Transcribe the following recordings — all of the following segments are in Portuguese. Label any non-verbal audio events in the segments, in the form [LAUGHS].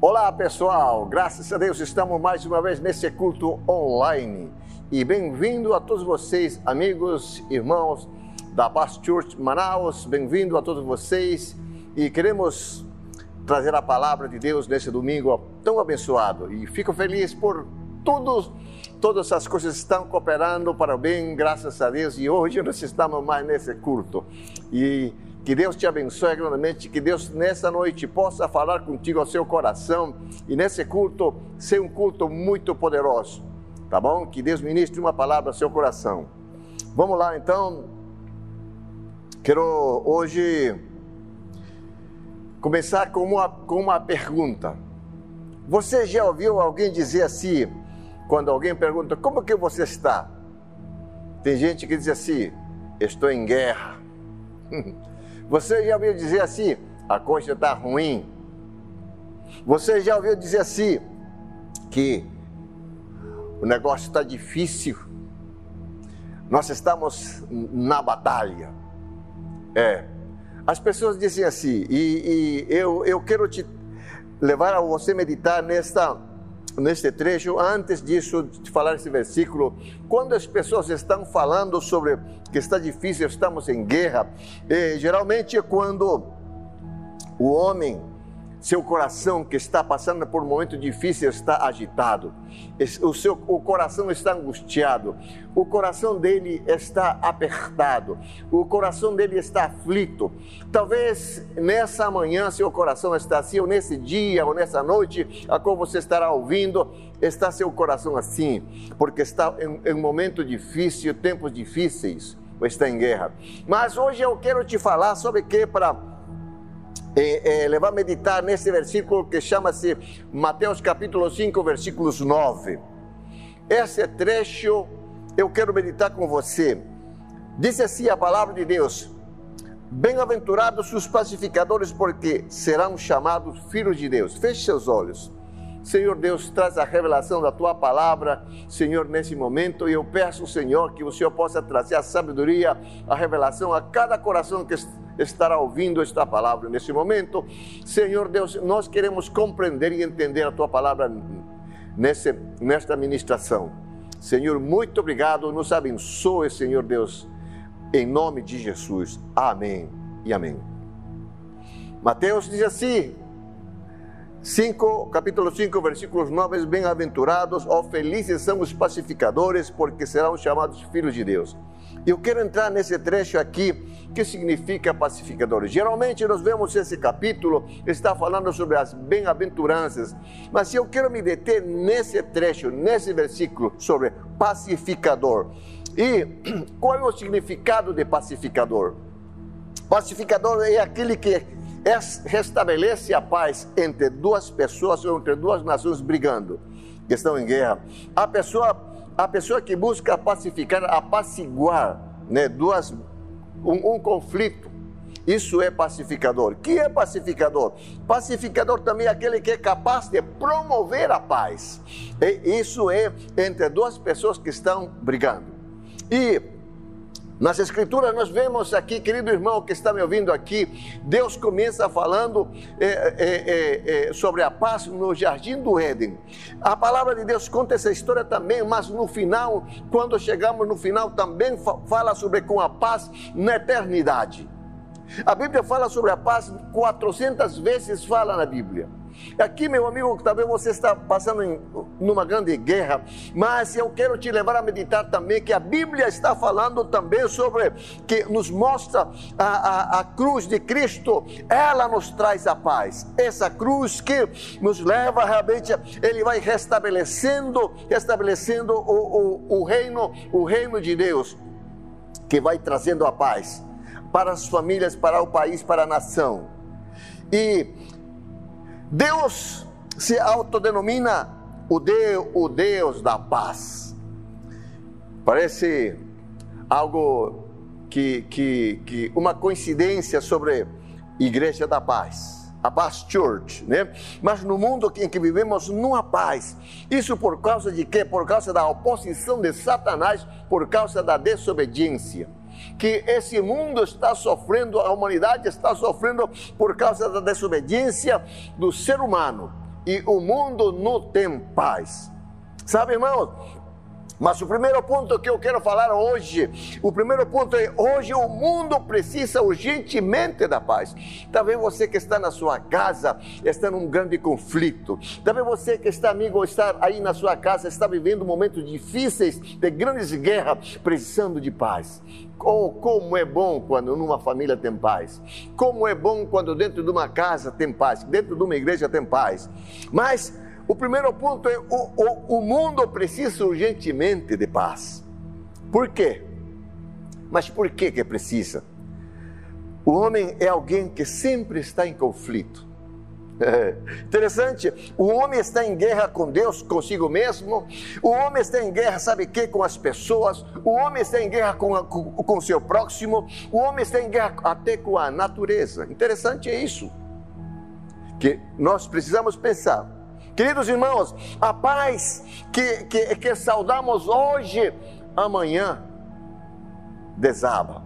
Olá pessoal, graças a Deus estamos mais uma vez nesse culto online. E bem-vindo a todos vocês, amigos, irmãos da Paz Church Manaus, bem-vindo a todos vocês. E queremos trazer a palavra de Deus nesse domingo tão abençoado. E fico feliz por todos, todas as coisas estão cooperando para o bem, graças a Deus. E hoje nós estamos mais nesse culto. E que Deus te abençoe grandemente, que Deus nessa noite possa falar contigo ao seu coração e nesse culto ser um culto muito poderoso, tá bom? Que Deus ministre uma palavra ao seu coração. Vamos lá então. Quero hoje começar com uma, com uma pergunta. Você já ouviu alguém dizer assim, quando alguém pergunta como que você está? Tem gente que diz assim, estou em guerra. [LAUGHS] Você já ouviu dizer assim, a coisa está ruim? Você já ouviu dizer assim, que o negócio está difícil? Nós estamos na batalha. É. As pessoas dizem assim, e, e eu, eu quero te levar a você meditar nesta neste trecho, antes disso, de falar esse versículo, quando as pessoas estão falando sobre que está difícil, estamos em guerra, eh, geralmente é quando o homem seu coração que está passando por um momento difícil está agitado, o seu o coração está angustiado, o coração dele está apertado, o coração dele está aflito. Talvez nessa manhã seu coração está assim, ou nesse dia, ou nessa noite, a qual você estará ouvindo, está seu coração assim, porque está em, em um momento difícil, tempos difíceis, ou está em guerra. Mas hoje eu quero te falar sobre que para é, é, levar a meditar nesse versículo que chama-se Mateus capítulo 5, versículos 9. Esse trecho eu quero meditar com você. Diz assim a palavra de Deus: Bem-aventurados os pacificadores, porque serão chamados filhos de Deus. Feche seus olhos. Senhor Deus, traz a revelação da tua palavra, Senhor, nesse momento. E eu peço, Senhor, que o Senhor possa trazer a sabedoria, a revelação a cada coração que estará ouvindo esta palavra nesse momento. Senhor Deus, nós queremos compreender e entender a tua palavra nesse, nesta ministração. Senhor, muito obrigado. Nos abençoe, Senhor Deus, em nome de Jesus. Amém e amém. Mateus diz assim: 5, capítulo 5, versículos 9, bem-aventurados ou felizes são os pacificadores, porque serão chamados filhos de Deus. Eu quero entrar nesse trecho aqui, que significa pacificadores. Geralmente nós vemos esse capítulo, está falando sobre as bem-aventuranças, mas eu quero me deter nesse trecho, nesse versículo, sobre pacificador. E [CLEARS THROAT] qual é o significado de pacificador? Pacificador é aquele que restabelece a paz entre duas pessoas ou entre duas nações brigando, que estão em guerra. A pessoa, a pessoa que busca pacificar, apaciguar né, duas, um, um conflito, isso é pacificador. Que é pacificador? Pacificador também é aquele que é capaz de promover a paz. E isso é entre duas pessoas que estão brigando. E nas Escrituras nós vemos aqui, querido irmão que está me ouvindo aqui, Deus começa falando é, é, é, sobre a paz no jardim do Éden. A palavra de Deus conta essa história também, mas no final, quando chegamos no final, também fala sobre com a paz na eternidade. A Bíblia fala sobre a paz 400 vezes, fala na Bíblia. Aqui, meu amigo, talvez você está passando em numa grande guerra, mas eu quero te levar a meditar também que a Bíblia está falando também sobre que nos mostra a, a, a cruz de Cristo, ela nos traz a paz. Essa cruz que nos leva realmente, ele vai restabelecendo, restabelecendo o, o, o reino, o reino de Deus, que vai trazendo a paz para as famílias, para o país, para a nação. E Deus se autodenomina o Deus, o Deus da paz. Parece algo que, que, que uma coincidência sobre Igreja da Paz. A Paz Church, né? Mas no mundo em que vivemos não há paz. Isso por causa de quê? Por causa da oposição de Satanás, por causa da desobediência que esse mundo está sofrendo, a humanidade está sofrendo por causa da desobediência do ser humano. e o mundo não tem paz. Sabe, irmãos, mas o primeiro ponto que eu quero falar hoje, o primeiro ponto é: hoje o mundo precisa urgentemente da paz. Talvez você que está na sua casa está num grande conflito. Talvez você que está amigo está aí na sua casa está vivendo momentos difíceis de grandes guerras, precisando de paz. Oh, como é bom quando numa família tem paz. Como é bom quando dentro de uma casa tem paz, dentro de uma igreja tem paz. Mas o primeiro ponto é: o, o, o mundo precisa urgentemente de paz. Por quê? Mas por que que precisa? O homem é alguém que sempre está em conflito. [LAUGHS] Interessante, o homem está em guerra com Deus, consigo mesmo, o homem está em guerra, sabe que? Com as pessoas, o homem está em guerra com, com, com seu próximo, o homem está em guerra até com a natureza. Interessante é isso, que nós precisamos pensar Queridos irmãos, a paz que, que, que saudamos hoje, amanhã desaba.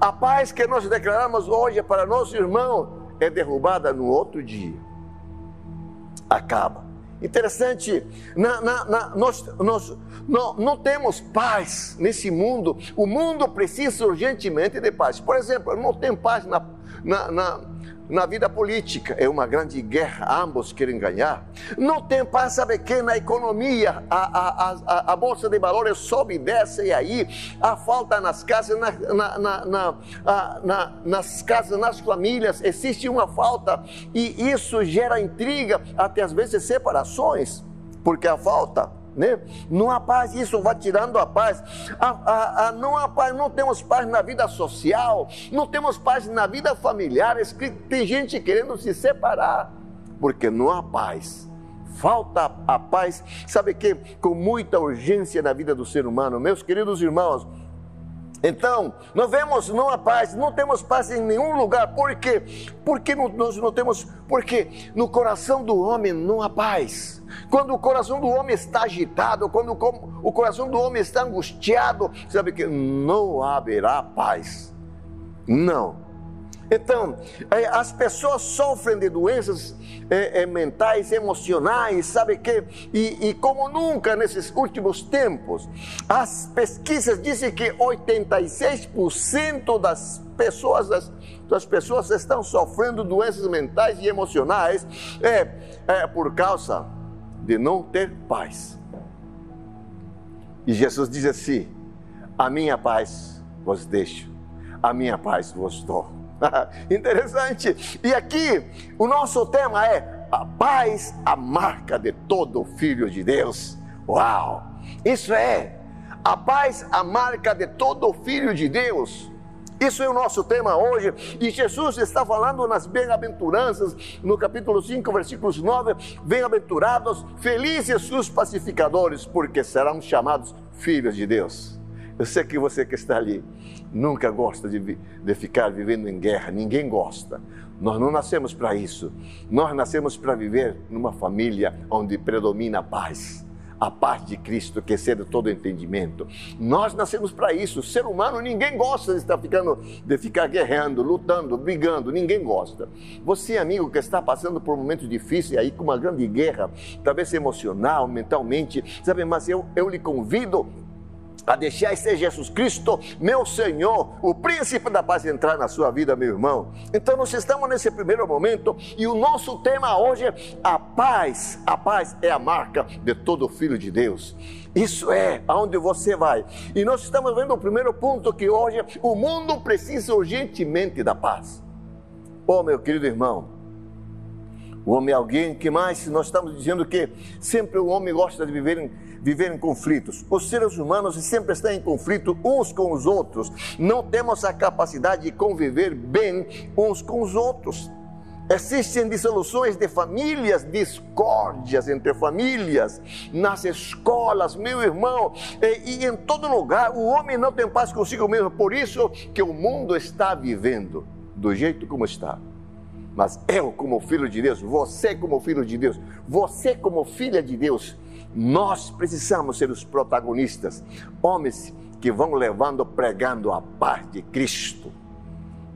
A paz que nós declaramos hoje para nosso irmão é derrubada no outro dia. Acaba. Interessante, na, na, na, nós, nós não, não temos paz nesse mundo. O mundo precisa urgentemente de paz. Por exemplo, não tem paz na, na, vida política. É uma grande guerra, ambos querem ganhar. Não tem paz, sabe que na economia a, a, a, a, bolsa de valores sobe e desce, e aí a falta nas casas, na, na, na, na, nas casas, nas famílias, existe uma falta, e isso gera intriga, até às vezes separações, porque a falta né? Não há paz, isso vai tirando a paz. A, a, a, não há paz, não temos paz na vida social, não temos paz na vida familiar. Tem gente querendo se separar, porque não há paz. Falta a paz, sabe que? Com muita urgência na vida do ser humano, meus queridos irmãos. Então, nós vemos não há paz, não temos paz em nenhum lugar. Por quê? Porque nós não temos, porque no coração do homem não há paz. Quando o coração do homem está agitado, quando o coração do homem está angustiado, sabe que não haverá paz. Não. Então, é, as pessoas sofrem de doenças é, é, mentais, emocionais, sabe que? E, e, como nunca nesses últimos tempos, as pesquisas dizem que 86% das pessoas, das, das, pessoas estão sofrendo doenças mentais e emocionais é, é por causa de não ter paz. E Jesus diz assim: A minha paz vos deixo, a minha paz vos dou. [LAUGHS] Interessante. E aqui o nosso tema é a paz, a marca de todo filho de Deus. Uau! Isso é a paz, a marca de todo filho de Deus. Isso é o nosso tema hoje. E Jesus está falando nas bem-aventuranças, no capítulo 5, versículos 9: Bem-aventurados, felizes os pacificadores, porque serão chamados filhos de Deus. Eu sei que você que está ali nunca gosta de, de ficar vivendo em guerra, ninguém gosta. Nós não nascemos para isso. Nós nascemos para viver numa família onde predomina a paz. A paz de Cristo, que excede todo entendimento. Nós nascemos para isso. Ser humano, ninguém gosta de estar ficando, de ficar guerreando, lutando, brigando. Ninguém gosta. Você, amigo, que está passando por momentos difíceis aí com uma grande guerra, talvez emocional, mentalmente, sabe? Mas eu, eu lhe convido a deixar ser Jesus Cristo, meu Senhor, o príncipe da paz, entrar na sua vida, meu irmão. Então, nós estamos nesse primeiro momento e o nosso tema hoje é a paz. A paz é a marca de todo filho de Deus. Isso é aonde você vai. E nós estamos vendo o primeiro ponto que hoje o mundo precisa urgentemente da paz. Oh, meu querido irmão, o homem é alguém que mais nós estamos dizendo que sempre o homem gosta de viver em viver em conflitos. Os seres humanos sempre estão em conflito uns com os outros. Não temos a capacidade de conviver bem uns com os outros. Existem dissoluções de famílias, discórdias entre famílias, nas escolas, meu irmão, e, e em todo lugar. O homem não tem paz consigo mesmo, por isso que o mundo está vivendo do jeito como está. Mas eu, como filho de Deus, você, como filho de Deus, você, como filha de Deus, nós precisamos ser os protagonistas, homens que vão levando, pregando a paz de Cristo.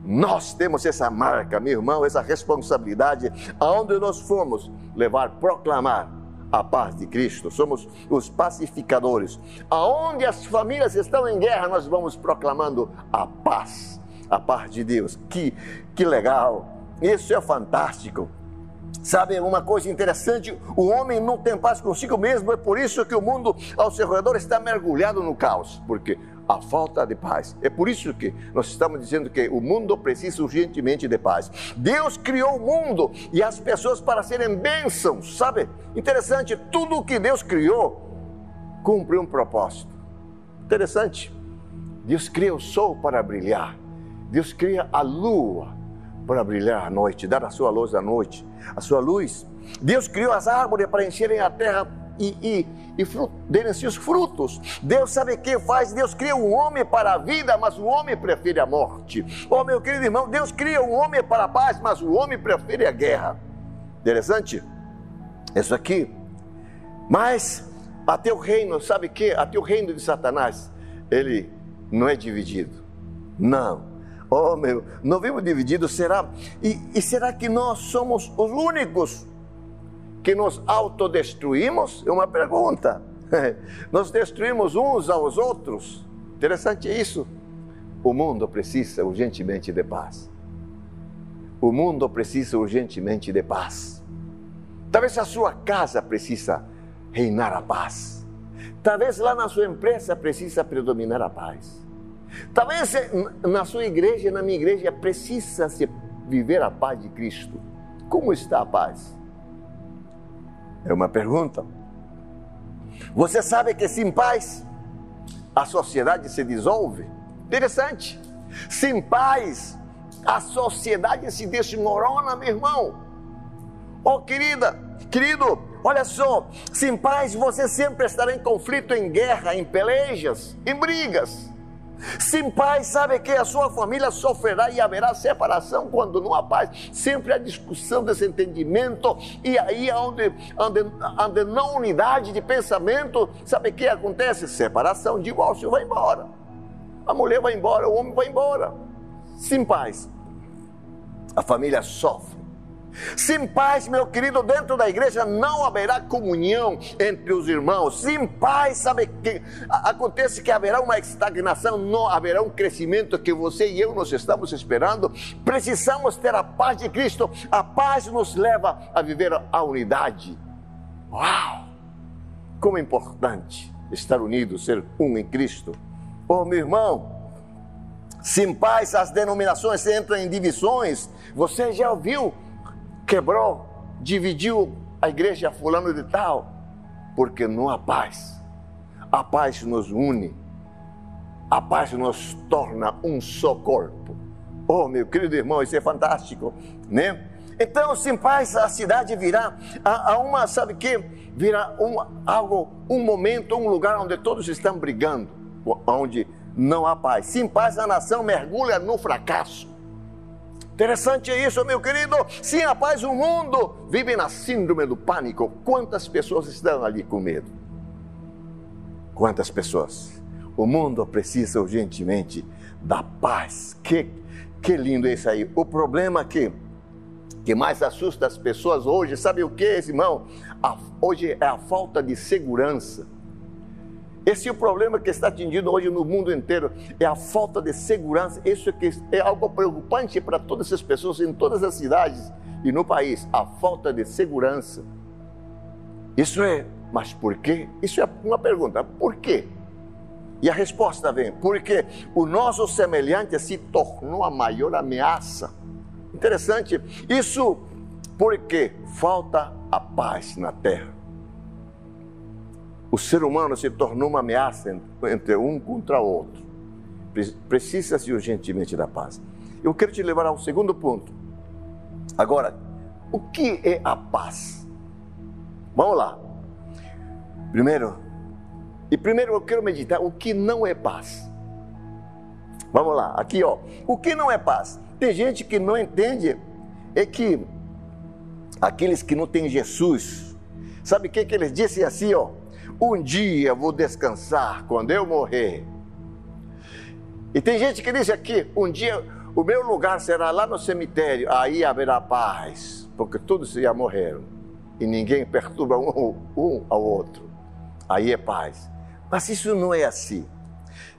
nós temos essa marca, meu irmão, essa responsabilidade, aonde nós fomos levar, proclamar a paz de Cristo, somos os pacificadores. Aonde as famílias estão em guerra, nós vamos proclamando a paz, a paz de Deus. Que, que legal! Isso é fantástico. Sabe uma coisa interessante? O homem não tem paz consigo mesmo, é por isso que o mundo ao seu redor está mergulhado no caos. Porque a falta de paz. É por isso que nós estamos dizendo que o mundo precisa urgentemente de paz. Deus criou o mundo e as pessoas para serem bênçãos, sabe? Interessante, tudo o que Deus criou cumpre um propósito. Interessante. Deus cria o sol para brilhar. Deus cria a lua para brilhar à noite, dar a sua luz à noite, a sua luz. Deus criou as árvores para encherem a terra e, e, e fruto, os frutos. Deus sabe o que faz? Deus cria um homem para a vida, mas o homem prefere a morte. Oh, meu querido irmão, Deus cria um homem para a paz, mas o homem prefere a guerra. Interessante? Isso aqui. Mas até o reino, sabe o que? Até o reino de Satanás, ele não é dividido. Não. Oh, meu, não vimos dividido, será? E, e será que nós somos os únicos que nos autodestruímos? É uma pergunta. [LAUGHS] Nós destruímos uns aos outros. Interessante isso. O mundo precisa urgentemente de paz. O mundo precisa urgentemente de paz. Talvez a sua casa precisa reinar a paz. Talvez lá na sua empresa precisa predominar a paz. Talvez na sua igreja, na minha igreja, precisa se viver a paz de Cristo. Como está a paz? É uma pergunta. Você sabe que sem paz a sociedade se dissolve? Interessante. Sem paz a sociedade se desmorona, meu irmão. Oh, querida, querido, olha só, sem paz você sempre estará em conflito, em guerra, em pelejas, em brigas. Sem paz, sabe que a sua família sofrerá e haverá separação quando não há paz. Sempre há discussão, desentendimento, e aí onde, onde, onde não unidade de pensamento, sabe o que acontece? Separação, divórcio, vai embora. A mulher vai embora, o homem vai embora. Sem paz, a família sofre. Sem paz, meu querido, dentro da igreja não haverá comunhão entre os irmãos. Sem paz, sabe que acontece que haverá uma estagnação, não haverá um crescimento que você e eu nós estamos esperando. Precisamos ter a paz de Cristo. A paz nos leva a viver a unidade. Uau! Como é importante estar unido, ser um em Cristo. Oh, meu irmão, sem paz as denominações entram em divisões. Você já ouviu quebrou, dividiu a igreja fulano de tal, porque não há paz. A paz nos une. A paz nos torna um só corpo. Oh, meu querido irmão, isso é fantástico, né? Então, sem paz, a cidade virá a, a uma, sabe que? Virá um, algo, um momento, um lugar onde todos estão brigando, onde não há paz. Sem paz, a nação mergulha no fracasso. Interessante isso, meu querido. Sim, rapaz, o mundo vive na síndrome do pânico. Quantas pessoas estão ali com medo? Quantas pessoas? O mundo precisa urgentemente da paz. Que, que lindo isso aí. O problema que, que mais assusta as pessoas hoje, sabe o que, irmão? A, hoje é a falta de segurança esse é o problema que está atingindo hoje no mundo inteiro, é a falta de segurança. Isso é, que é algo preocupante para todas as pessoas em todas as cidades e no país, a falta de segurança. Isso é, mas por quê? Isso é uma pergunta, por quê? E a resposta vem, porque o nosso semelhante se tornou a maior ameaça. Interessante, isso porque falta a paz na terra o ser humano se tornou uma ameaça entre um contra o outro. Precisa-se urgentemente da paz. Eu quero te levar ao segundo ponto. Agora, o que é a paz? Vamos lá. Primeiro, e primeiro eu quero meditar o que não é paz. Vamos lá, aqui ó. O que não é paz? Tem gente que não entende é que aqueles que não têm Jesus, sabe o que, que eles dizem assim, ó? Um dia vou descansar quando eu morrer. E tem gente que diz aqui: um dia o meu lugar será lá no cemitério, aí haverá paz, porque todos já morreram e ninguém perturba um, um ao outro. Aí é paz. Mas isso não é assim.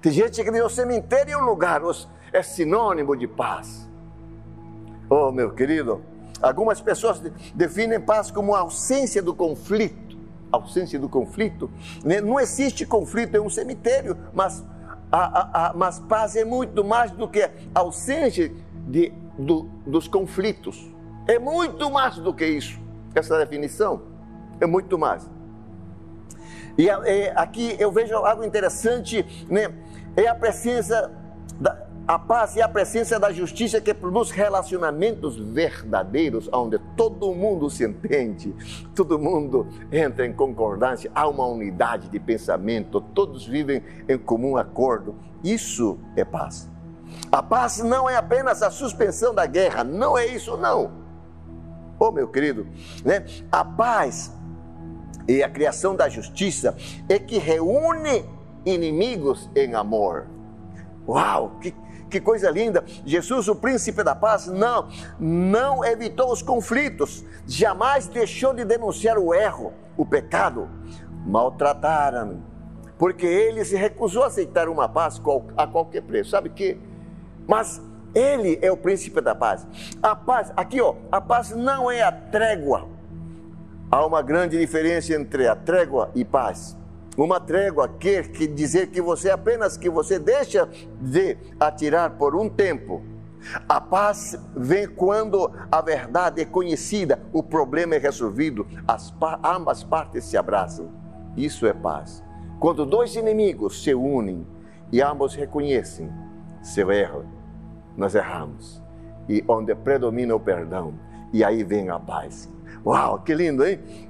Tem gente que diz o cemitério é um lugar, é sinônimo de paz. Oh, meu querido, algumas pessoas definem paz como a ausência do conflito. Ausência do conflito. Né? Não existe conflito em um cemitério, mas, a, a, a, mas paz é muito mais do que ausência de, do, dos conflitos. É muito mais do que isso. Essa definição é muito mais. E é, aqui eu vejo algo interessante, né? É a presença da a paz e a presença da justiça que produz relacionamentos verdadeiros, onde todo mundo se entende, todo mundo entra em concordância, há uma unidade de pensamento, todos vivem em comum acordo. Isso é paz. A paz não é apenas a suspensão da guerra, não é isso, não. Oh, meu querido, né? A paz e a criação da justiça é que reúne inimigos em amor. Uau, que, que coisa linda! Jesus, o príncipe da paz, não, não evitou os conflitos, jamais deixou de denunciar o erro, o pecado. Maltrataram, porque ele se recusou a aceitar uma paz a qualquer preço. Sabe que? Mas ele é o príncipe da paz. A paz, aqui ó, a paz não é a trégua Há uma grande diferença entre a trégua e paz. Uma trégua quer que dizer que você apenas que você deixa de atirar por um tempo. A paz vem quando a verdade é conhecida, o problema é resolvido, as ambas partes se abraçam. Isso é paz. Quando dois inimigos se unem e ambos reconhecem seu erro, nós erramos. E onde predomina o perdão, e aí vem a paz. Uau, que lindo, hein?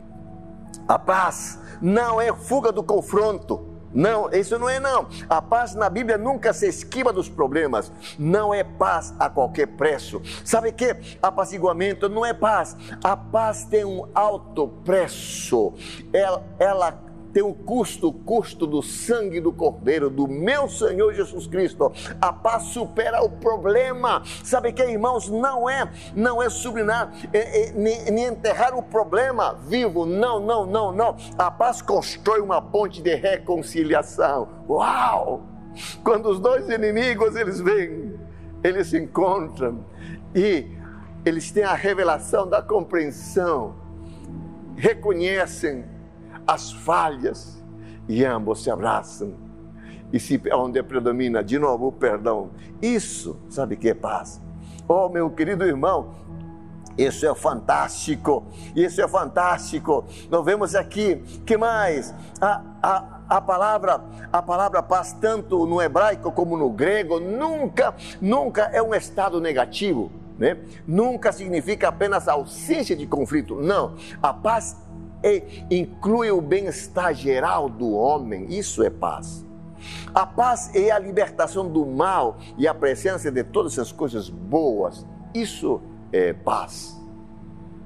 A paz não é fuga do confronto. Não, isso não é não. A paz na Bíblia nunca se esquiva dos problemas. Não é paz a qualquer preço. Sabe que apaciguamento não é paz. A paz tem um alto preço. Ela, ela tem o custo, o custo do sangue do Cordeiro, do meu Senhor Jesus Cristo. A paz supera o problema. Sabe que, irmãos, não é, não é sublinar, é, é, nem, nem enterrar o problema vivo. Não, não, não, não. A paz constrói uma ponte de reconciliação. Uau! Quando os dois inimigos eles vêm, eles se encontram e eles têm a revelação da compreensão, reconhecem as falhas e ambos se abraçam. E se onde predomina de novo o perdão, isso, sabe que é paz? Oh, meu querido irmão, isso é fantástico, isso é fantástico. Nós vemos aqui, que mais? A, a, a palavra, a palavra paz, tanto no hebraico como no grego, nunca, nunca é um estado negativo. Né? Nunca significa apenas ausência de conflito. Não, a paz inclui o bem-estar geral do homem, isso é paz. A paz é a libertação do mal e a presença de todas as coisas boas, isso é paz.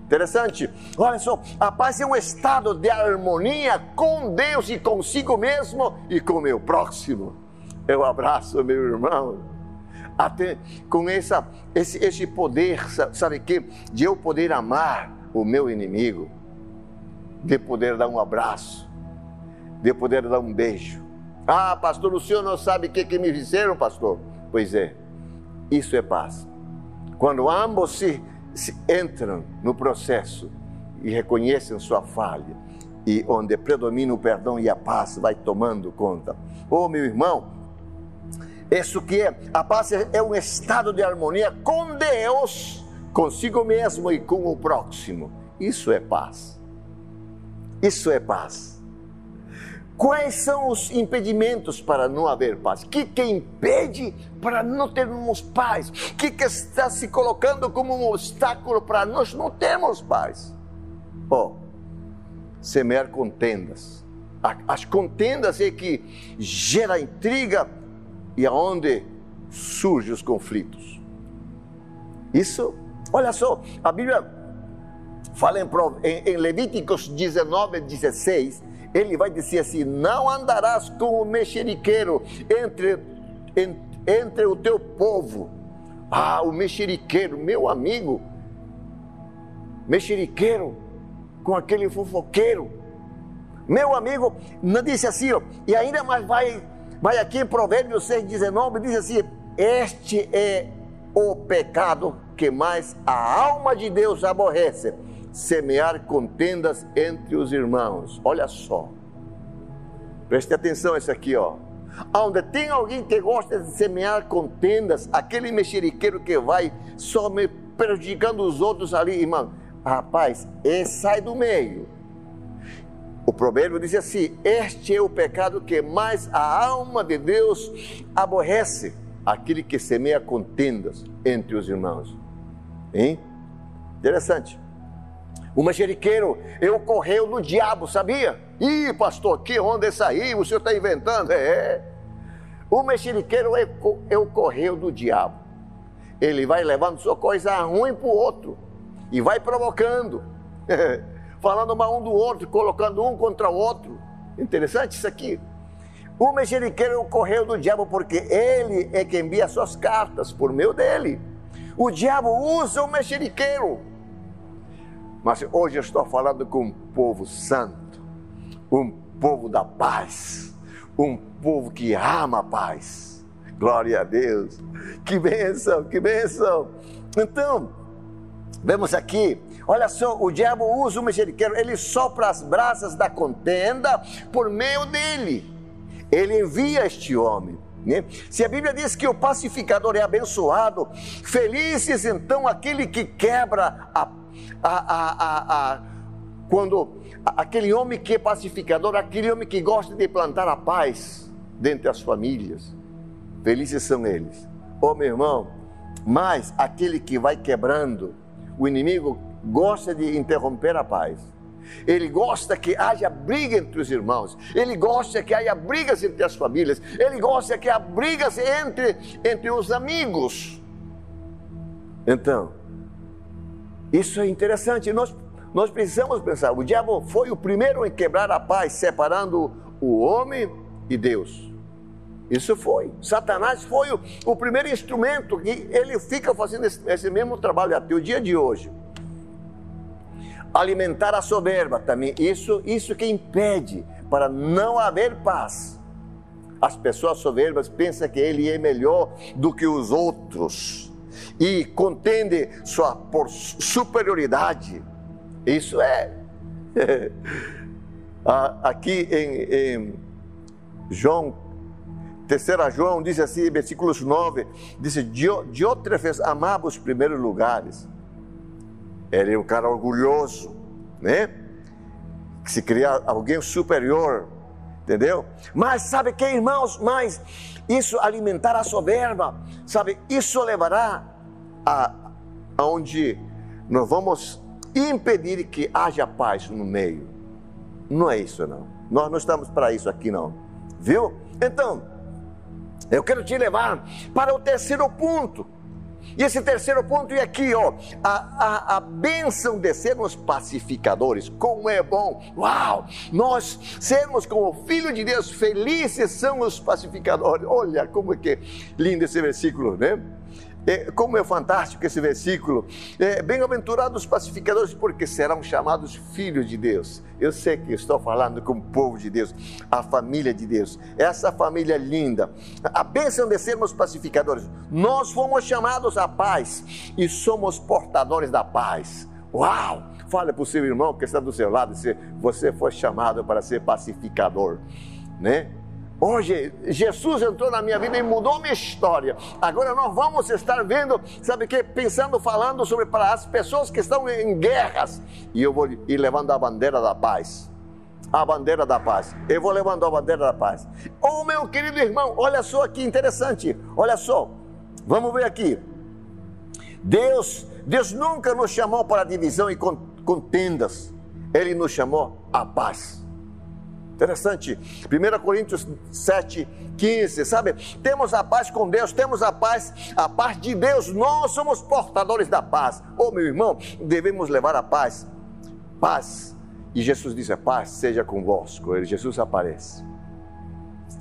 Interessante, olha só, a paz é um estado de harmonia com Deus e consigo mesmo e com meu próximo. Eu abraço meu irmão, até com essa, esse, esse poder, sabe que? De eu poder amar o meu inimigo de poder dar um abraço, de poder dar um beijo. Ah, pastor, o senhor não sabe o que, que me fizeram, pastor? Pois é, isso é paz. Quando ambos se, se entram no processo e reconhecem sua falha, e onde predomina o perdão e a paz vai tomando conta. Oh, meu irmão, isso que é, a paz é um estado de harmonia com Deus, consigo mesmo e com o próximo. Isso é paz. Isso é paz. Quais são os impedimentos para não haver paz? O que, que impede para não termos paz? O que, que está se colocando como um obstáculo para nós não termos paz? Oh, semear contendas. As contendas é que gera intriga e aonde surgem os conflitos. Isso, olha só, a Bíblia fala em, em, Levíticos 19, 16, ele vai dizer assim: Não andarás com o mexeriqueiro entre, entre o teu povo. Ah, o mexeriqueiro, meu amigo, mexeriqueiro com aquele fofoqueiro. Meu amigo, não disse assim, ó, e ainda mais vai, vai aqui em Provérbios 6,19, diz assim: Este é o pecado que mais a alma de Deus aborrece, semear contendas entre os irmãos. Olha só. Preste atenção esse aqui, ó. Onde tem alguém que gosta de semear contendas, aquele mexeriqueiro que vai só me prejudicando os outros ali, irmão. Rapaz, esse sai do meio. O provérbio diz assim: Este é o pecado que mais a alma de Deus aborrece, aquele que semeia contendas entre os irmãos. Hein? Interessante. O mexeriqueiro é o correio do diabo, sabia? Ih, pastor, que onda é essa aí? O senhor está inventando? É. O mexeriqueiro é, é o correio do diabo. Ele vai levando sua coisa ruim para o outro e vai provocando, [LAUGHS] falando mal um do outro, colocando um contra o outro. Interessante isso aqui. O mexeriqueiro é o correio do diabo porque ele é quem envia suas cartas por meio dele. O diabo usa o mexeriqueiro. Mas hoje eu estou falando com um povo santo, um povo da paz, um povo que ama a paz. Glória a Deus. Que bênção, que bênção. Então, vemos aqui, olha só, o diabo usa o mexeriqueiro, ele sopra as brasas da contenda por meio dele. Ele envia este homem. Né? Se a Bíblia diz que o pacificador é abençoado, felizes então aquele que quebra a, a, a, a quando aquele homem que é pacificador, aquele homem que gosta de plantar a paz dentre as famílias, felizes são eles. Oh meu irmão, mas aquele que vai quebrando, o inimigo gosta de interromper a paz. Ele gosta que haja briga entre os irmãos, ele gosta que haja brigas entre as famílias, ele gosta que haja brigas entre, entre os amigos. Então, isso é interessante. Nós, nós precisamos pensar: o diabo foi o primeiro em quebrar a paz, separando o homem e Deus. Isso foi. Satanás foi o, o primeiro instrumento que ele fica fazendo esse, esse mesmo trabalho até o dia de hoje alimentar a soberba também. Isso, isso que impede para não haver paz. As pessoas soberbas pensam que ele é melhor do que os outros e contende sua superioridade. Isso é. [LAUGHS] Aqui em, em João, terceira João, diz assim, versículos 9, diz, de outra vez amava os primeiros lugares ele é um cara orgulhoso, né? Que se cria alguém superior, entendeu? Mas sabe que, irmãos, mas isso alimentar a soberba, sabe? Isso levará a aonde nós vamos impedir que haja paz no meio. Não é isso não. Nós não estamos para isso aqui não. Viu? Então, eu quero te levar para o terceiro ponto. E esse terceiro ponto é aqui, ó, a, a, a bênção de sermos pacificadores. Como é bom, uau, nós sermos como filho de Deus, felizes são os pacificadores. Olha como é que lindo esse versículo, né? É, como é fantástico esse versículo. É, Bem-aventurados os pacificadores, porque serão chamados filhos de Deus. Eu sei que estou falando com o povo de Deus, a família de Deus, essa família linda. A bênção de sermos pacificadores. Nós fomos chamados à paz e somos portadores da paz. Uau! Fale para o seu irmão que está do seu lado, se você foi chamado para ser pacificador, né? Hoje, Jesus entrou na minha vida e mudou minha história. Agora nós vamos estar vendo, sabe o que? Pensando, falando sobre para as pessoas que estão em guerras. E eu vou ir levando a bandeira da paz. A bandeira da paz. Eu vou levando a bandeira da paz. Oh, meu querido irmão, olha só que interessante. Olha só. Vamos ver aqui. Deus, Deus nunca nos chamou para divisão e contendas. Ele nos chamou a paz. Interessante. 1 Coríntios 7, 15, sabe? Temos a paz com Deus, temos a paz, a paz de Deus, nós somos portadores da paz. Ô oh, meu irmão, devemos levar a paz. Paz. E Jesus diz: a paz seja convosco. Ele, Jesus aparece.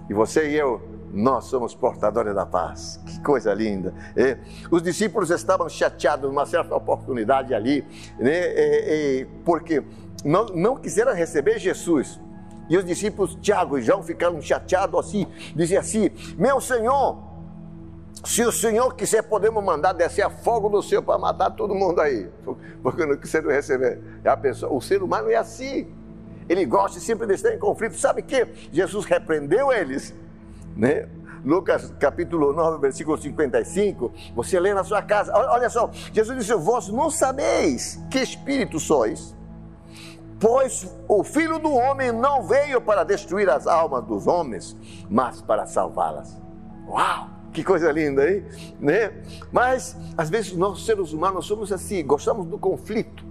E você e eu nós somos portadores da paz. Que coisa linda. É, os discípulos estavam chateados numa certa oportunidade ali, né, é, é, porque não, não quiseram receber Jesus. E os discípulos, Tiago e João, ficaram chateados assim, diziam assim: Meu Senhor, se o Senhor quiser, podemos mandar descer a fogo do céu para matar todo mundo aí, porque não quiseram receber. A pessoa, o ser humano é assim. Ele gosta sempre de estar em conflito. Sabe que Jesus repreendeu eles né? Lucas capítulo 9, versículo 55, você lê na sua casa, olha só, Jesus disse: Vós não sabeis que espírito sois, pois o filho do homem não veio para destruir as almas dos homens, mas para salvá-las. Uau! Que coisa linda, hein? Né? Mas às vezes nós seres humanos somos assim, gostamos do conflito.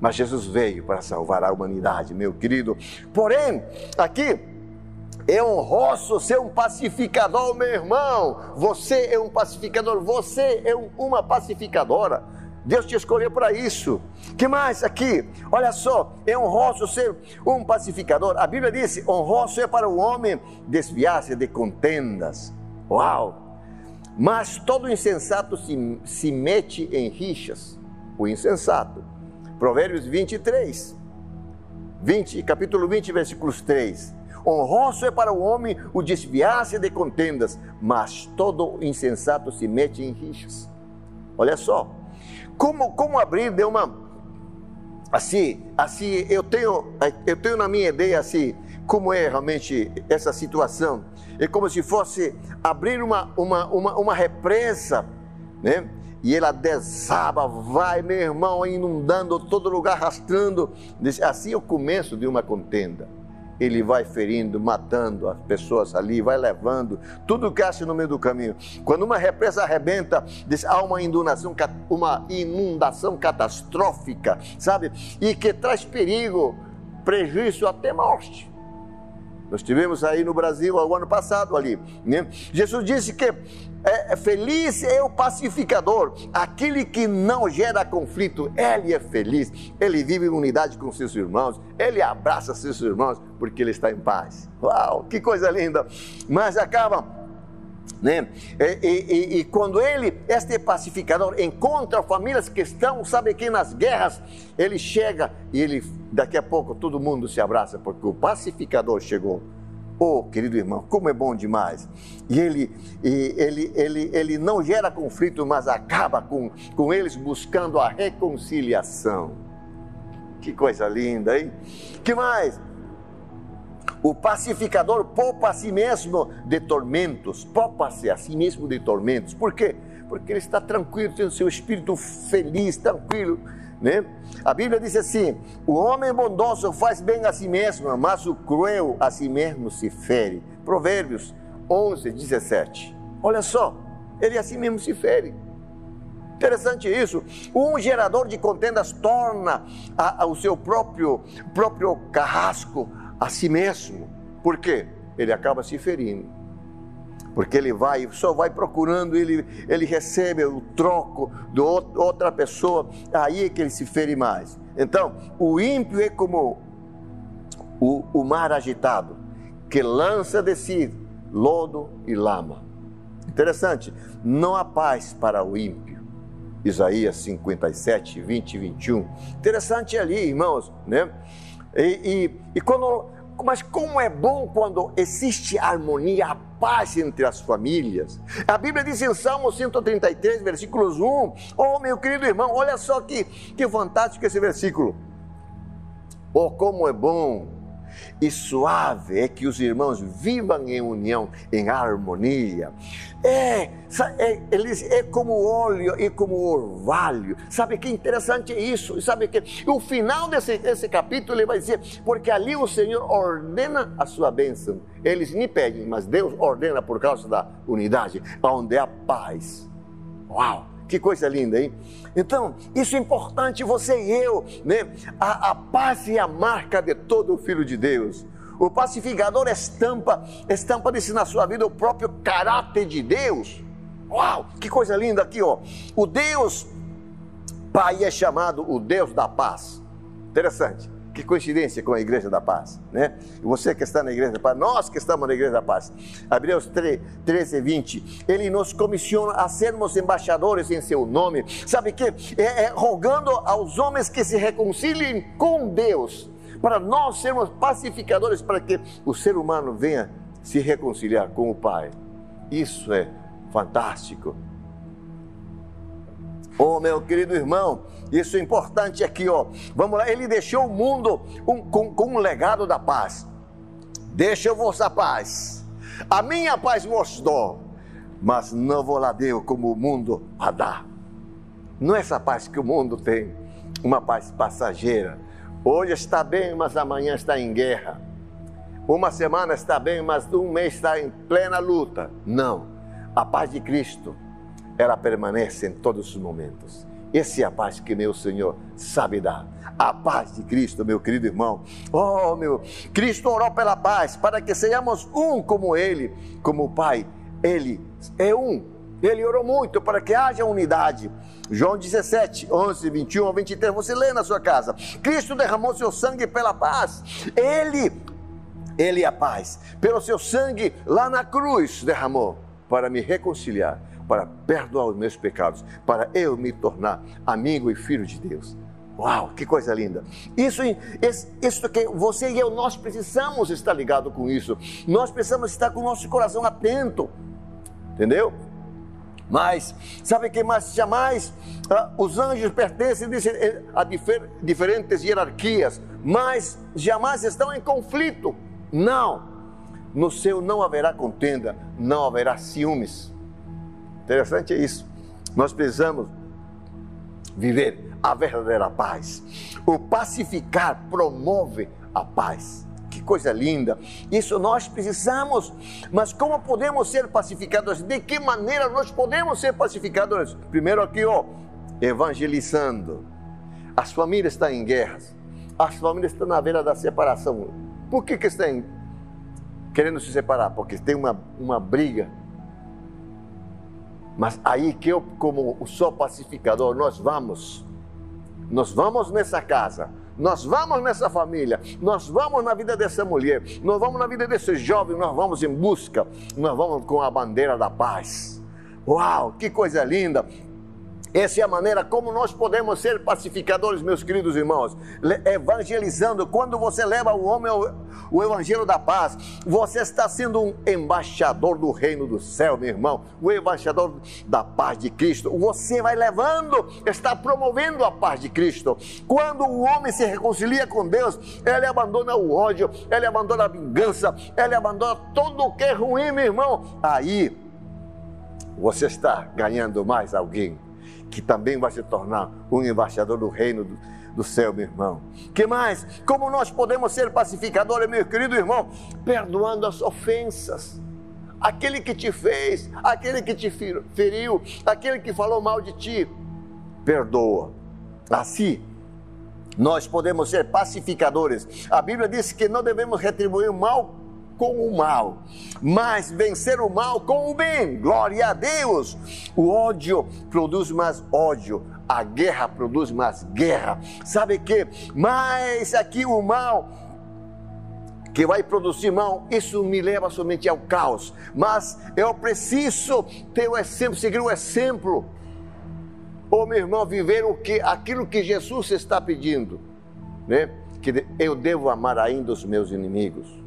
Mas Jesus veio para salvar a humanidade, meu querido. Porém, aqui é honroso ser um pacificador, meu irmão. Você é um pacificador, você é um, uma pacificadora. Deus te escolheu para isso. Que mais aqui? Olha só, é honroso ser um pacificador. A Bíblia diz: honroso é para o homem desviar-se de contendas. Uau! Mas todo insensato se, se mete em rixas. O insensato. Provérbios 23, 20, capítulo 20, versículos 3. Honroso é para o homem o desviar-se de contendas, mas todo insensato se mete em rixas. Olha só, como, como abrir de uma. Assim, assim, eu tenho, eu tenho na minha ideia assim, como é realmente essa situação. É como se fosse abrir uma, uma, uma, uma represa, né? E ela desaba, vai, meu irmão, inundando todo lugar, arrastando. Assim é o começo de uma contenda ele vai ferindo, matando as pessoas ali, vai levando tudo que acha no meio do caminho. Quando uma represa arrebenta, há uma inundação, uma inundação catastrófica, sabe? E que traz perigo, prejuízo até morte. Nós tivemos aí no Brasil o ano passado ali. Né? Jesus disse que é, é, feliz é o pacificador, aquele que não gera conflito. Ele é feliz, ele vive em unidade com seus irmãos, ele abraça seus irmãos porque ele está em paz. Uau, que coisa linda! Mas acaba né? E, e, e, quando ele, este pacificador, encontra famílias que estão, sabe que nas guerras, ele chega e ele, daqui a pouco todo mundo se abraça, porque o pacificador chegou. Oh, querido irmão, como é bom demais. E ele, e ele, ele, ele não gera conflito, mas acaba com, com eles buscando a reconciliação. Que coisa linda, hein? Que mais? O pacificador poupa a si mesmo de tormentos, poupa-se a si mesmo de tormentos. Por quê? Porque ele está tranquilo, tem o seu espírito feliz, tranquilo. Né? A Bíblia diz assim: o homem bondoso faz bem a si mesmo, mas o cruel a si mesmo se fere. Provérbios 11, 17. Olha só, ele a si mesmo se fere. Interessante isso. Um gerador de contendas torna a, a, o seu próprio, próprio carrasco a si mesmo. Por quê? Ele acaba se ferindo. Porque ele vai, só vai procurando, ele, ele recebe o troco de outra pessoa, aí é que ele se fere mais. Então, o ímpio é como o, o mar agitado, que lança de si lodo e lama. Interessante, não há paz para o ímpio. Isaías 57, 20 e 21. Interessante ali, irmãos, né? E, e, e quando, mas como é bom quando existe harmonia, a paz entre as famílias. A Bíblia diz em Salmo 133, versículos 1. Oh, meu querido irmão, olha só que, que fantástico esse versículo. Oh, como é bom e suave é que os irmãos vivam em união, em harmonia. É, é, eles, é como óleo e como orvalho. Sabe que interessante isso? Sabe que o final desse, desse capítulo ele vai dizer: porque ali o Senhor ordena a sua bênção. Eles me pedem, mas Deus ordena por causa da unidade, onde há paz. Uau! Que coisa linda, hein? Então, isso é importante, você e eu, né? A, a paz é a marca de todo filho de Deus. O pacificador estampa, estampa desse na sua vida o próprio caráter de Deus. Uau, que coisa linda aqui, ó. O Deus Pai é chamado o Deus da paz. Interessante. Que coincidência com a Igreja da Paz, né? Você que está na Igreja da Paz, nós que estamos na Igreja da Paz. Hebreus 3, 13, 20. Ele nos comissiona a sermos embaixadores em seu nome. Sabe que? É, é rogando aos homens que se reconciliem com Deus, para nós sermos pacificadores, para que o ser humano venha se reconciliar com o Pai. Isso é fantástico. Oh, meu querido irmão, isso é importante aqui, ó. Vamos lá, ele deixou o mundo um, com, com um legado da paz. Deixa eu vossa paz. A minha paz vos dou, mas não vou lá deu como o mundo a dá. Não é essa paz que o mundo tem, uma paz passageira. Hoje está bem, mas amanhã está em guerra. Uma semana está bem, mas um mês está em plena luta. Não. A paz de Cristo, ela permanece em todos os momentos. Essa é a paz que meu Senhor sabe dar. A paz de Cristo, meu querido irmão. Oh, meu, Cristo orou pela paz, para que sejamos um como Ele, como o Pai. Ele é um. Ele orou muito para que haja unidade. João 17, 11, 21 23, você lê na sua casa. Cristo derramou seu sangue pela paz. Ele, Ele é a paz. Pelo seu sangue lá na cruz derramou para me reconciliar para perdoar os meus pecados, para eu me tornar amigo e filho de Deus. Uau, que coisa linda! Isso, isso, que você e eu, nós precisamos estar ligado com isso. Nós precisamos estar com o nosso coração atento, entendeu? Mas, sabe que mais? Jamais ah, os anjos pertencem a difer, diferentes hierarquias, mas jamais estão em conflito. Não. No céu não haverá contenda, não haverá ciúmes. Interessante é isso. Nós precisamos viver a verdadeira paz. O pacificar promove a paz. Que coisa linda! Isso nós precisamos. Mas como podemos ser pacificadores? De que maneira nós podemos ser pacificadores? Primeiro aqui, ó, evangelizando. As famílias estão em guerras. As famílias estão na beira da separação. Por que, que estão querendo se separar? Porque tem uma, uma briga mas aí que eu, como sou pacificador, nós vamos, nós vamos nessa casa, nós vamos nessa família, nós vamos na vida dessa mulher, nós vamos na vida desse jovem, nós vamos em busca, nós vamos com a bandeira da paz. Uau, que coisa linda! Essa é a maneira como nós podemos ser pacificadores, meus queridos irmãos. Evangelizando, quando você leva o homem o evangelho da paz, você está sendo um embaixador do reino do céu, meu irmão. O embaixador da paz de Cristo. Você vai levando, está promovendo a paz de Cristo. Quando o homem se reconcilia com Deus, ele abandona o ódio, ele abandona a vingança, ele abandona tudo o que é ruim, meu irmão. Aí você está ganhando mais alguém que também vai se tornar um embaixador do reino do, do céu, meu irmão. Que mais? Como nós podemos ser pacificadores, meu querido irmão? Perdoando as ofensas. Aquele que te fez, aquele que te feriu, aquele que falou mal de ti, perdoa. Assim, nós podemos ser pacificadores. A Bíblia diz que não devemos retribuir o mal com o mal, mas vencer o mal com o bem. Glória a Deus! O ódio produz mais ódio, a guerra produz mais guerra. Sabe que? Mas aqui o mal que vai produzir mal, isso me leva somente ao caos. Mas eu preciso ter o exemplo, seguir o exemplo. Ô meu irmão, viver o que, aquilo que Jesus está pedindo, né? Que eu devo amar ainda os meus inimigos.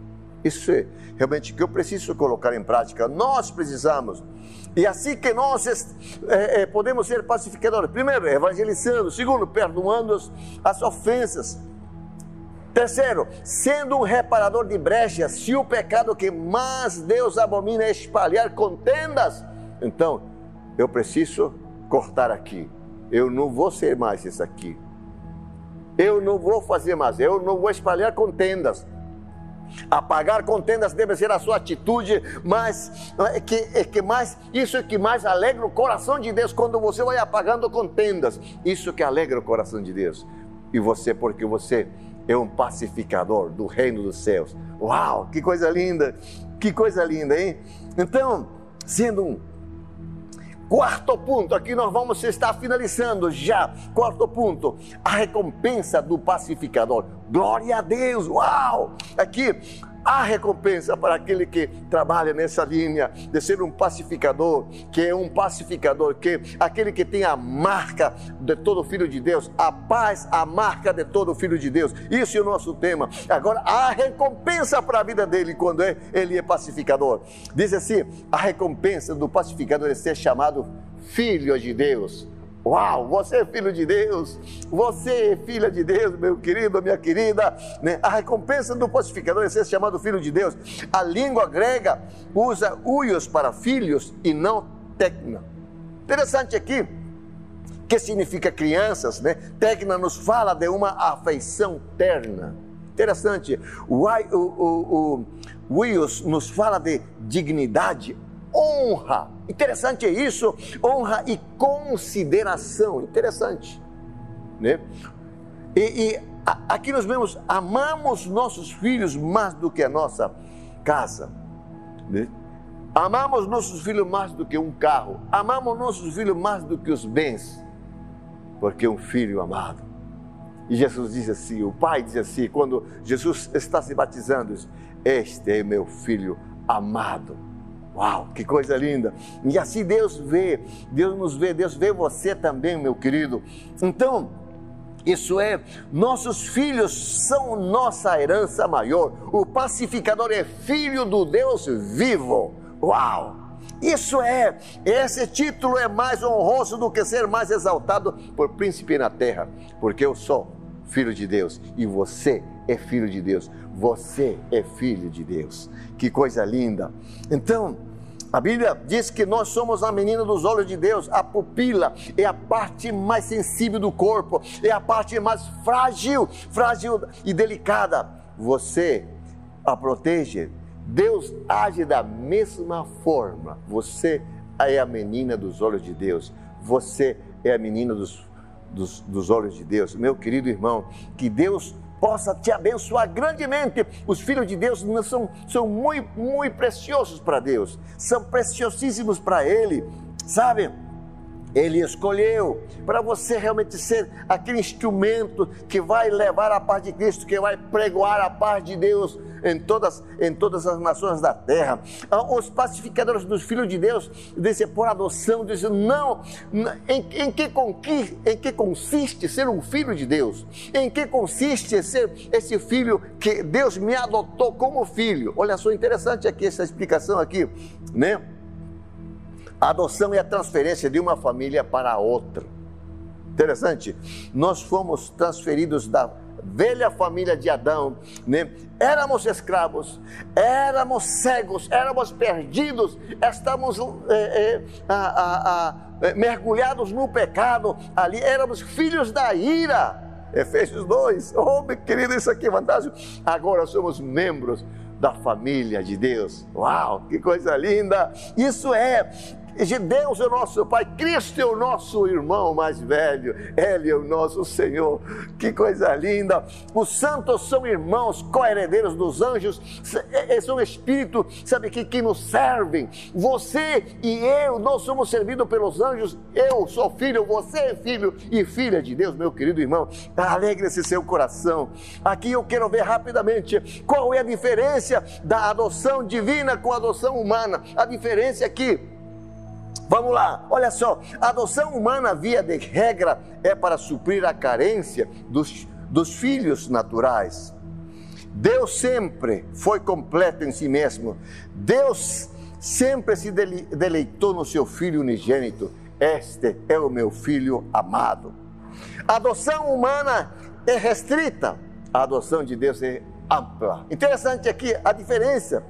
Isso é realmente que eu preciso colocar em prática. Nós precisamos. E assim que nós é, é, podemos ser pacificadores. Primeiro, evangelizando. Segundo, perdoando as ofensas. Terceiro, sendo um reparador de brechas. Se o pecado que mais Deus abomina é espalhar contendas, então eu preciso cortar aqui. Eu não vou ser mais isso aqui. Eu não vou fazer mais. Eu não vou espalhar contendas. Apagar contendas deve ser a sua atitude, mas é que, é que mais, isso é que mais alegra o coração de Deus quando você vai apagando contendas. Isso que alegra o coração de Deus. E você, porque você é um pacificador do reino dos céus. Uau, que coisa linda! Que coisa linda, hein? Então, sendo um Quarto ponto, aqui nós vamos estar finalizando já. Quarto ponto, a recompensa do pacificador. Glória a Deus, uau! Aqui há recompensa para aquele que trabalha nessa linha de ser um pacificador, que é um pacificador, que aquele que tem a marca de todo filho de Deus, a paz, a marca de todo filho de Deus. Isso é o nosso tema. Agora, há recompensa para a vida dele quando é, ele é pacificador. Diz assim: a recompensa do pacificador é ser chamado filho de Deus. Uau, você é filho de Deus, você é filha de Deus, meu querido, minha querida. Né? A recompensa do pacificador é ser chamado filho de Deus. A língua grega usa uios para filhos e não tecna. Interessante aqui, que significa crianças, né? Tecna nos fala de uma afeição terna. Interessante, o, o, o, o uios nos fala de dignidade, honra. Interessante é isso, honra e consideração. Interessante, né? E, e a, aqui nós vemos, amamos nossos filhos mais do que a nossa casa, né? Amamos nossos filhos mais do que um carro, amamos nossos filhos mais do que os bens, porque um filho amado. E Jesus diz assim, o Pai diz assim, quando Jesus está se batizando, este é meu filho amado Uau, que coisa linda! E assim Deus vê, Deus nos vê, Deus vê você também, meu querido. Então, isso é, nossos filhos são nossa herança maior. O pacificador é filho do Deus vivo. Uau! Isso é, esse título é mais honroso do que ser mais exaltado por príncipe na terra, porque eu sou filho de Deus e você é filho de Deus. Você é filho de Deus. Que coisa linda. Então, a Bíblia diz que nós somos a menina dos olhos de Deus, a pupila é a parte mais sensível do corpo, é a parte mais frágil, frágil e delicada. Você a protege. Deus age da mesma forma. Você é a menina dos olhos de Deus. Você é a menina dos, dos, dos olhos de Deus. Meu querido irmão, que Deus possa te abençoar grandemente. Os filhos de Deus são, são muito, muito preciosos para Deus, são preciosíssimos para Ele, sabe? Ele escolheu para você realmente ser aquele instrumento que vai levar a paz de Cristo, que vai pregoar a paz de Deus em todas, em todas as nações da terra. Ah, os pacificadores dos filhos de Deus dizem por adoção, dizem não, em, em, que, em que consiste ser um filho de Deus? Em que consiste ser esse filho que Deus me adotou como filho? Olha só, interessante aqui essa explicação aqui, né? A adoção é a transferência de uma família para outra. Interessante. Nós fomos transferidos da velha família de Adão, né? Éramos escravos, éramos cegos, éramos perdidos, estávamos é, é, a, a, a, é, mergulhados no pecado, ali éramos filhos da ira. Efésios 2, oh querido, isso aqui é fantástico. Agora somos membros da família de Deus. Uau, que coisa linda! Isso é Deus é o nosso Pai, Cristo é o nosso irmão mais velho, Ele é o nosso Senhor. Que coisa linda! Os santos são irmãos, co-herederos dos anjos, são espírito, sabe que, que nos servem. Você e eu, nós somos servidos pelos anjos. Eu sou filho, você é filho e filha de Deus, meu querido irmão. Alegre-se seu coração. Aqui eu quero ver rapidamente qual é a diferença da adoção divina com a adoção humana. A diferença é que Vamos lá, olha só, a adoção humana, via de regra, é para suprir a carência dos, dos filhos naturais. Deus sempre foi completo em si mesmo. Deus sempre se deleitou no seu filho unigênito. Este é o meu filho amado. A adoção humana é restrita, a adoção de Deus é ampla. Interessante aqui a diferença.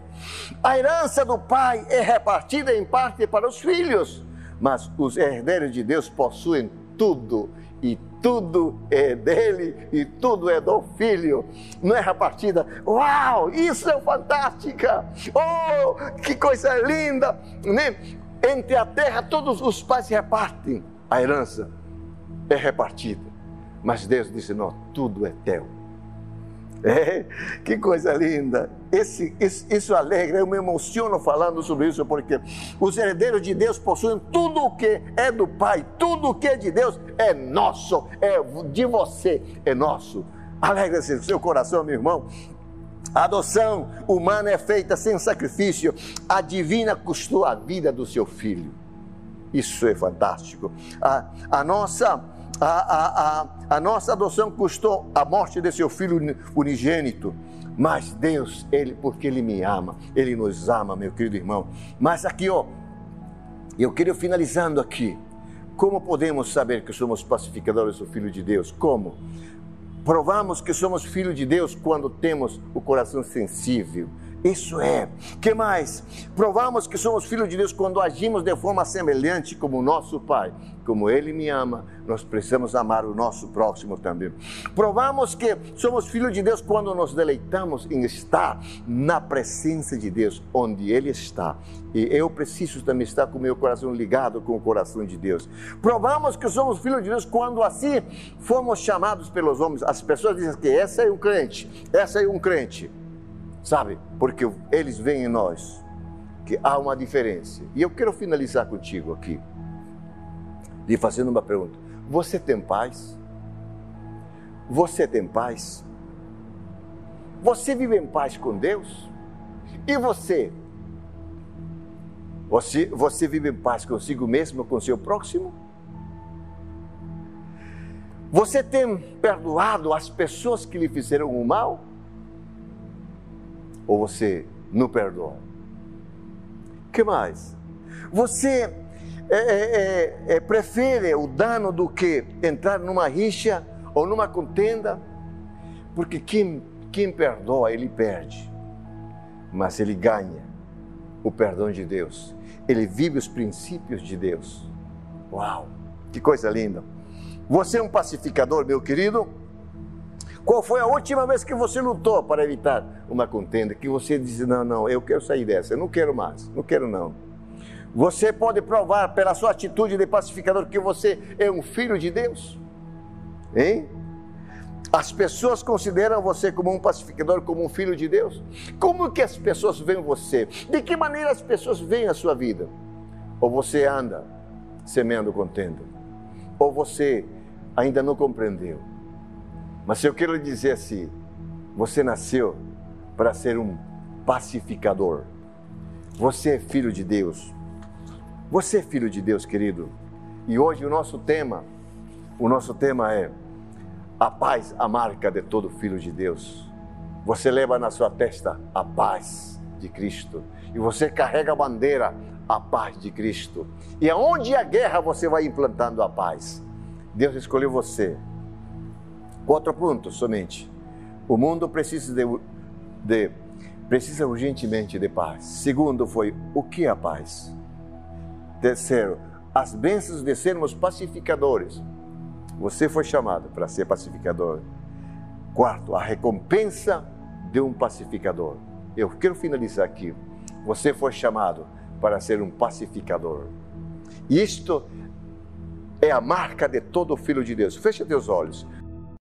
A herança do pai é repartida em parte para os filhos, mas os herdeiros de Deus possuem tudo e tudo é dele e tudo é do filho. Não é repartida. Uau, isso é fantástica! Oh, que coisa linda! Né? Entre a terra todos os pais repartem a herança. É repartida. Mas Deus disse: não, tudo é teu É, que coisa linda. Esse, isso, isso alegra, eu me emociono falando sobre isso, porque os herdeiros de Deus possuem tudo o que é do Pai, tudo o que é de Deus é nosso, é de você, é nosso. Alegra-se seu coração, meu irmão. A adoção humana é feita sem sacrifício. A divina custou a vida do seu filho. Isso é fantástico. A, a nossa a, a, a, a nossa adoção custou a morte de seu filho unigênito. Mas Deus, Ele, porque Ele me ama, Ele nos ama, meu querido irmão. Mas aqui, ó, eu quero finalizando aqui. Como podemos saber que somos pacificadores do Filho de Deus? Como? Provamos que somos filhos de Deus quando temos o coração sensível, isso é. Que mais? Provamos que somos filhos de Deus quando agimos de forma semelhante como nosso Pai. Como Ele me ama, nós precisamos amar o nosso próximo também. Provamos que somos filhos de Deus quando nos deleitamos em estar na presença de Deus, onde Ele está. E eu preciso também estar com o meu coração ligado com o coração de Deus. Provamos que somos filhos de Deus quando assim fomos chamados pelos homens. As pessoas dizem que essa é um crente, essa é um crente. Sabe? Porque eles veem em nós que há uma diferença. E eu quero finalizar contigo aqui, lhe fazendo uma pergunta: Você tem paz? Você tem paz? Você vive em paz com Deus? E você? Você, você vive em paz consigo mesmo, com seu próximo? Você tem perdoado as pessoas que lhe fizeram o mal? ou você não perdoa? que mais? Você é, é, prefere o dano do que entrar numa rixa ou numa contenda? Porque quem, quem perdoa, ele perde, mas ele ganha o perdão de Deus. Ele vive os princípios de Deus. Uau, que coisa linda! Você é um pacificador, meu querido? Qual foi a última vez que você lutou para evitar uma contenda? Que você disse: Não, não, eu quero sair dessa, eu não quero mais, não quero não. Você pode provar pela sua atitude de pacificador que você é um filho de Deus? Hein? As pessoas consideram você como um pacificador, como um filho de Deus? Como que as pessoas veem você? De que maneira as pessoas veem a sua vida? Ou você anda semeando contenda? Ou você ainda não compreendeu? Mas eu quero lhe dizer assim: você nasceu para ser um pacificador. Você é filho de Deus. Você é filho de Deus, querido. E hoje o nosso tema, o nosso tema é a paz, a marca de todo filho de Deus. Você leva na sua testa a paz de Cristo e você carrega a bandeira a paz de Cristo. E aonde a guerra você vai implantando a paz. Deus escolheu você Quatro pontos somente. O mundo precisa de, de, precisa urgentemente de paz. Segundo foi o que é a paz. Terceiro, as bênçãos de sermos pacificadores. Você foi chamado para ser pacificador. Quarto, a recompensa de um pacificador. Eu quero finalizar aqui. Você foi chamado para ser um pacificador. Isto é a marca de todo filho de Deus. Feche teus olhos.